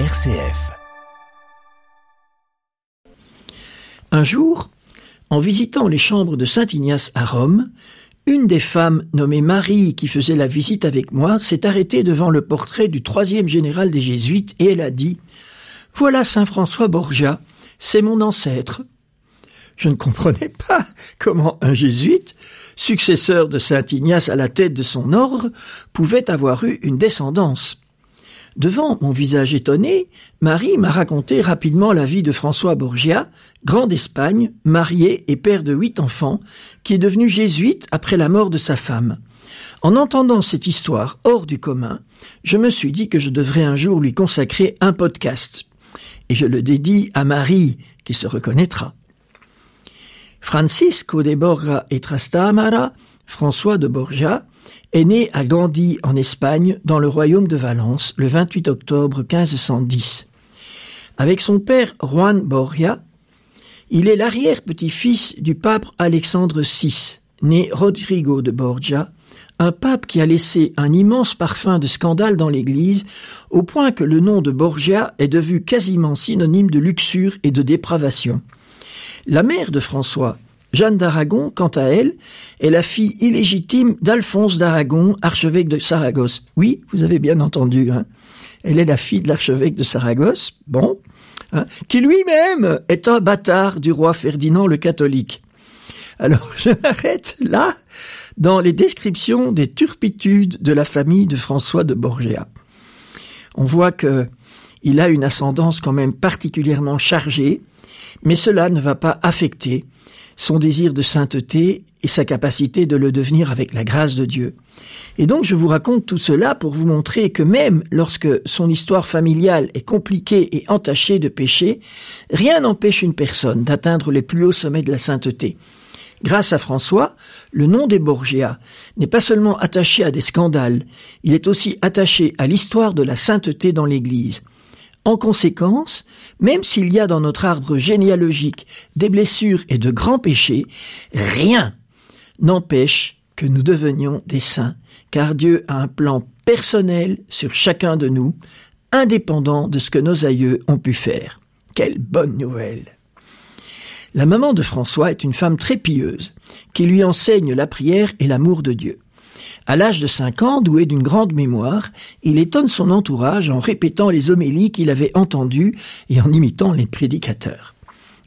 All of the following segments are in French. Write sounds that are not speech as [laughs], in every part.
RCF. Un jour, en visitant les chambres de Saint Ignace à Rome, une des femmes nommée Marie qui faisait la visite avec moi s'est arrêtée devant le portrait du troisième général des Jésuites et elle a dit Voilà Saint François Borgia, c'est mon ancêtre. Je ne comprenais pas comment un jésuite, successeur de Saint Ignace à la tête de son ordre, pouvait avoir eu une descendance. Devant mon visage étonné, Marie m'a raconté rapidement la vie de François Borgia, grand d'Espagne, marié et père de huit enfants, qui est devenu jésuite après la mort de sa femme. En entendant cette histoire hors du commun, je me suis dit que je devrais un jour lui consacrer un podcast. Et je le dédie à Marie, qui se reconnaîtra. Francisco de Borja et Trastamara, François de Borgia, est né à Gandhi en Espagne dans le royaume de Valence le 28 octobre 1510. Avec son père Juan Borgia, il est l'arrière-petit-fils du pape Alexandre VI, né Rodrigo de Borgia, un pape qui a laissé un immense parfum de scandale dans l'Église, au point que le nom de Borgia est devenu quasiment synonyme de luxure et de dépravation. La mère de François, Jeanne d'Aragon, quant à elle, est la fille illégitime d'Alphonse d'Aragon, archevêque de Saragosse. Oui, vous avez bien entendu. Hein. Elle est la fille de l'archevêque de Saragosse, bon, hein, qui lui-même est un bâtard du roi Ferdinand le catholique. Alors, [laughs] je m'arrête là dans les descriptions des turpitudes de la famille de François de Borgia. On voit que il a une ascendance quand même particulièrement chargée, mais cela ne va pas affecter son désir de sainteté et sa capacité de le devenir avec la grâce de Dieu. Et donc je vous raconte tout cela pour vous montrer que même lorsque son histoire familiale est compliquée et entachée de péchés, rien n'empêche une personne d'atteindre les plus hauts sommets de la sainteté. Grâce à François, le nom des Borgia n'est pas seulement attaché à des scandales, il est aussi attaché à l'histoire de la sainteté dans l'Église. En conséquence, même s'il y a dans notre arbre généalogique des blessures et de grands péchés, rien n'empêche que nous devenions des saints, car Dieu a un plan personnel sur chacun de nous, indépendant de ce que nos aïeux ont pu faire. Quelle bonne nouvelle La maman de François est une femme très pieuse, qui lui enseigne la prière et l'amour de Dieu. À l'âge de cinq ans, doué d'une grande mémoire, il étonne son entourage en répétant les homélies qu'il avait entendues et en imitant les prédicateurs.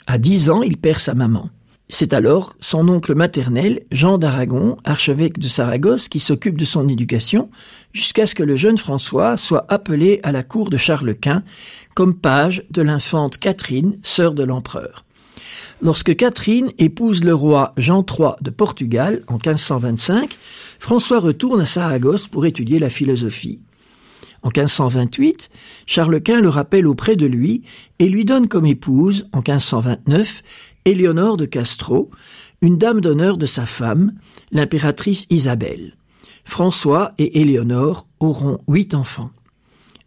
À dix ans, il perd sa maman. C'est alors son oncle maternel, Jean d'Aragon, archevêque de Saragosse, qui s'occupe de son éducation, jusqu'à ce que le jeune François soit appelé à la cour de Charles Quint comme page de l'infante Catherine, sœur de l'empereur. Lorsque Catherine épouse le roi Jean III de Portugal en 1525, François retourne à Saragosse pour étudier la philosophie. En 1528, Charles Quint le rappelle auprès de lui et lui donne comme épouse, en 1529, Éléonore de Castro, une dame d'honneur de sa femme, l'impératrice Isabelle. François et Éléonore auront huit enfants.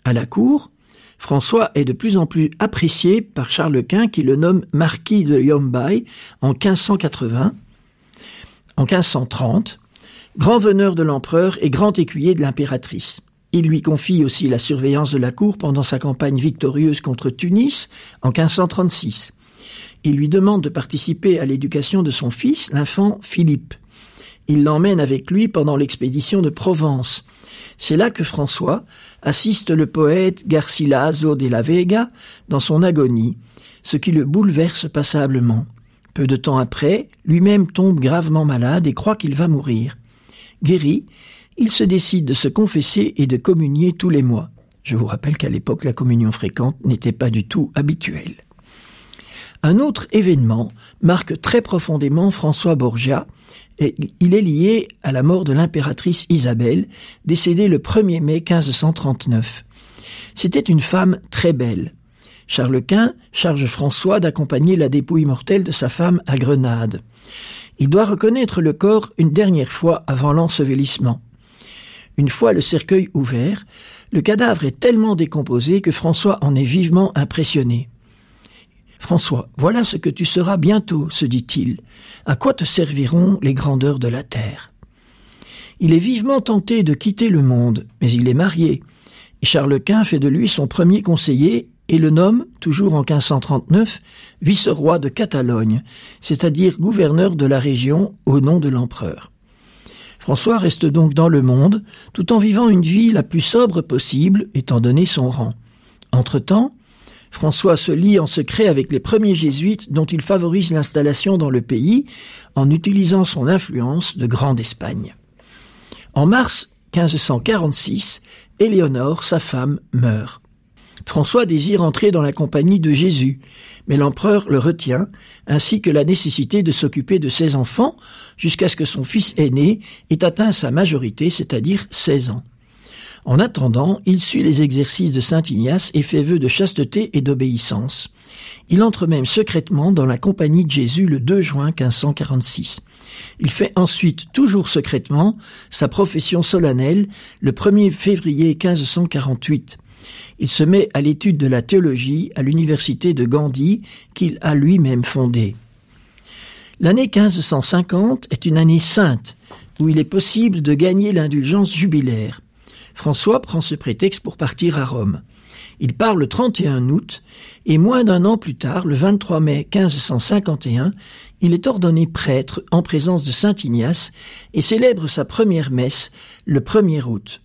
À la cour, François est de plus en plus apprécié par Charles Quint qui le nomme marquis de Yombay en 1580. En 1530, grand veneur de l'empereur et grand écuyer de l'impératrice. Il lui confie aussi la surveillance de la cour pendant sa campagne victorieuse contre Tunis en 1536. Il lui demande de participer à l'éducation de son fils, l'infant Philippe. Il l'emmène avec lui pendant l'expédition de Provence. C'est là que François assiste le poète Garcilaso de la Vega dans son agonie, ce qui le bouleverse passablement. Peu de temps après, lui-même tombe gravement malade et croit qu'il va mourir. Guéri, il se décide de se confesser et de communier tous les mois. Je vous rappelle qu'à l'époque, la communion fréquente n'était pas du tout habituelle. Un autre événement marque très profondément François Borgia, et il est lié à la mort de l'impératrice Isabelle, décédée le 1er mai 1539. C'était une femme très belle. Charles Quint charge François d'accompagner la dépouille mortelle de sa femme à Grenade. Il doit reconnaître le corps une dernière fois avant l'ensevelissement. Une fois le cercueil ouvert, le cadavre est tellement décomposé que François en est vivement impressionné. François, voilà ce que tu seras bientôt, se dit-il. À quoi te serviront les grandeurs de la terre? Il est vivement tenté de quitter le monde, mais il est marié, et Charles Quint fait de lui son premier conseiller et le nomme, toujours en 1539, vice-roi de Catalogne, c'est-à-dire gouverneur de la région au nom de l'empereur. François reste donc dans le monde, tout en vivant une vie la plus sobre possible, étant donné son rang. Entre-temps, François se lie en secret avec les premiers jésuites dont il favorise l'installation dans le pays en utilisant son influence de Grande Espagne. En mars 1546, Éléonore, sa femme, meurt. François désire entrer dans la compagnie de Jésus, mais l'empereur le retient, ainsi que la nécessité de s'occuper de ses enfants jusqu'à ce que son fils aîné ait atteint sa majorité, c'est-à-dire 16 ans. En attendant, il suit les exercices de saint Ignace et fait vœu de chasteté et d'obéissance. Il entre même secrètement dans la compagnie de Jésus le 2 juin 1546. Il fait ensuite, toujours secrètement, sa profession solennelle le 1er février 1548. Il se met à l'étude de la théologie à l'université de Gandhi qu'il a lui-même fondée. L'année 1550 est une année sainte où il est possible de gagner l'indulgence jubilaire. François prend ce prétexte pour partir à Rome. Il part le 31 août et moins d'un an plus tard, le 23 mai 1551, il est ordonné prêtre en présence de saint Ignace et célèbre sa première messe le 1er août.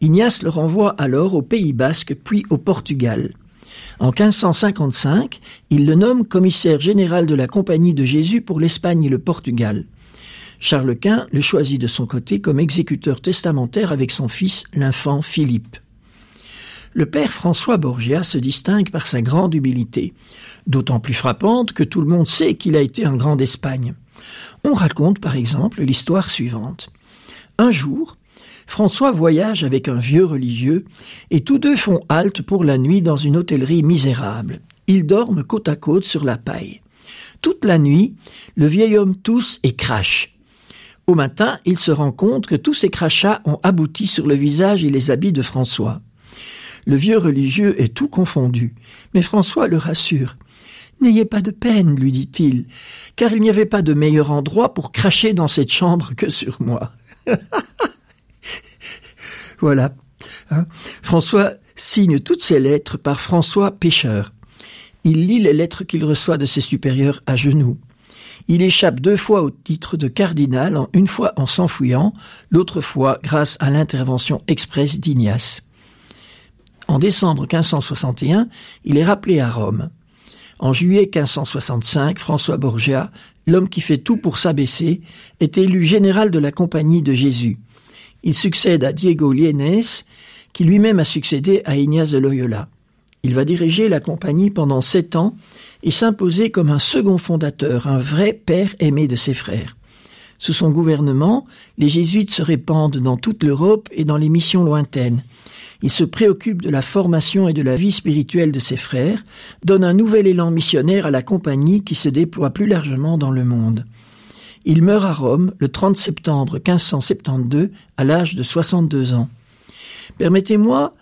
Ignace le renvoie alors au Pays basque puis au Portugal. En 1555, il le nomme commissaire général de la Compagnie de Jésus pour l'Espagne et le Portugal. Charles Quint le choisit de son côté comme exécuteur testamentaire avec son fils, l'infant Philippe. Le père François Borgia se distingue par sa grande humilité, d'autant plus frappante que tout le monde sait qu'il a été un grand d'Espagne. On raconte par exemple l'histoire suivante. Un jour, François voyage avec un vieux religieux et tous deux font halte pour la nuit dans une hôtellerie misérable. Ils dorment côte à côte sur la paille. Toute la nuit, le vieil homme tousse et crache. Au matin, il se rend compte que tous ces crachats ont abouti sur le visage et les habits de François. Le vieux religieux est tout confondu, mais François le rassure. N'ayez pas de peine, lui dit-il, car il n'y avait pas de meilleur endroit pour cracher dans cette chambre que sur moi. [laughs] voilà. Hein. François signe toutes ses lettres par François Pêcheur. Il lit les lettres qu'il reçoit de ses supérieurs à genoux. Il échappe deux fois au titre de cardinal, une fois en s'enfouillant, l'autre fois grâce à l'intervention expresse d'Ignace. En décembre 1561, il est rappelé à Rome. En juillet 1565, François Borgia, l'homme qui fait tout pour s'abaisser, est élu général de la Compagnie de Jésus. Il succède à Diego Lienes, qui lui-même a succédé à Ignace de Loyola. Il va diriger la compagnie pendant sept ans et s'imposer comme un second fondateur, un vrai père aimé de ses frères. Sous son gouvernement, les jésuites se répandent dans toute l'Europe et dans les missions lointaines. Il se préoccupe de la formation et de la vie spirituelle de ses frères, donne un nouvel élan missionnaire à la compagnie qui se déploie plus largement dans le monde. Il meurt à Rome le 30 septembre 1572 à l'âge de 62 ans. Permettez-moi,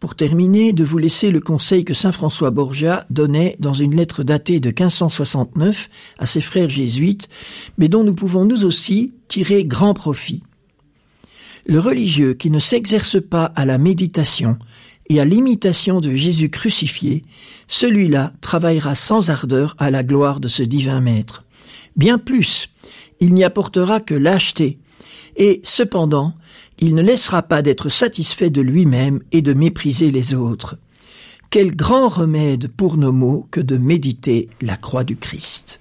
pour terminer, de vous laisser le conseil que saint François Borgia donnait dans une lettre datée de 1569 à ses frères jésuites, mais dont nous pouvons nous aussi tirer grand profit. Le religieux qui ne s'exerce pas à la méditation et à l'imitation de Jésus crucifié, celui-là travaillera sans ardeur à la gloire de ce divin Maître. Bien plus, il n'y apportera que lâcheté, et cependant, il ne laissera pas d'être satisfait de lui-même et de mépriser les autres. Quel grand remède pour nos maux que de méditer la croix du Christ.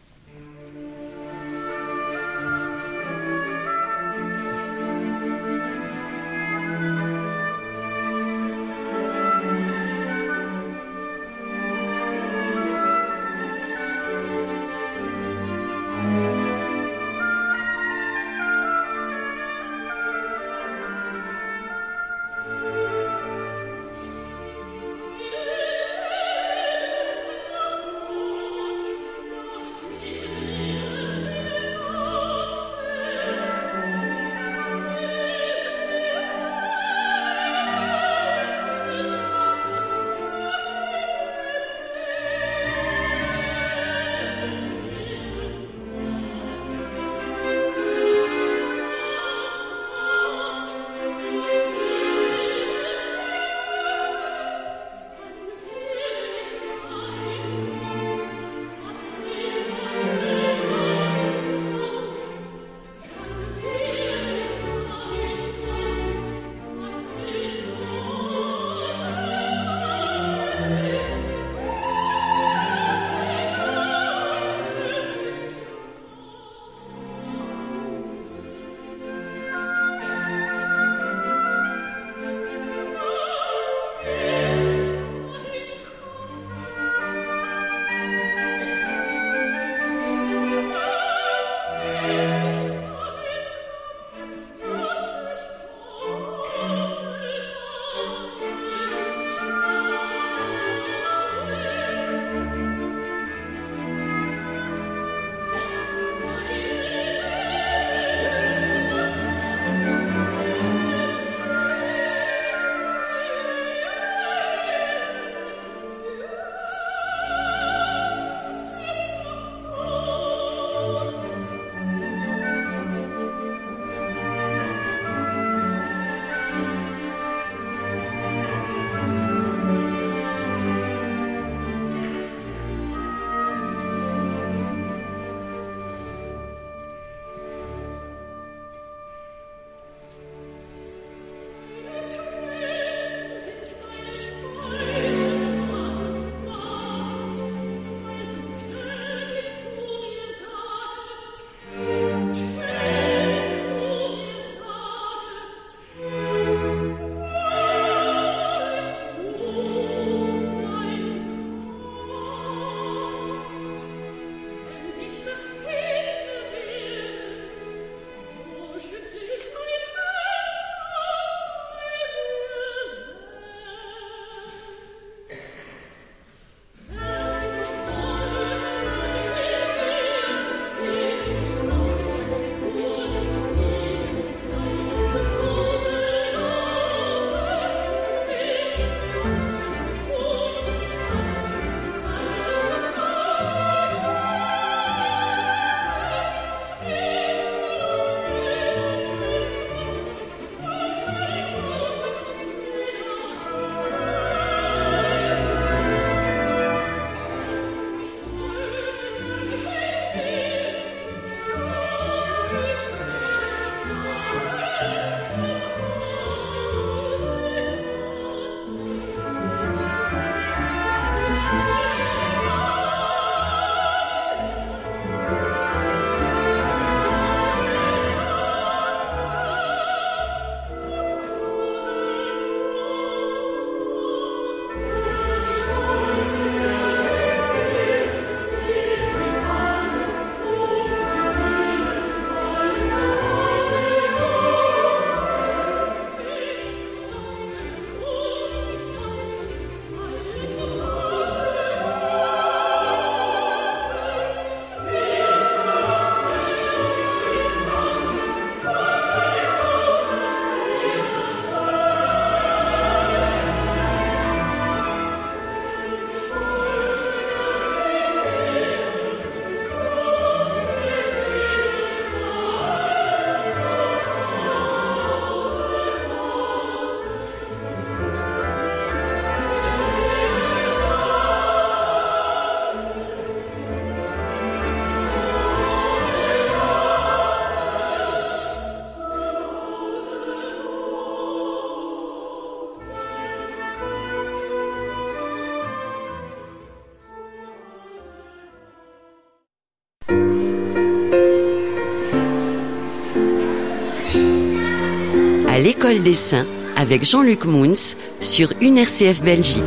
École des Saints avec Jean-Luc Mouns sur UNRCF Belgique.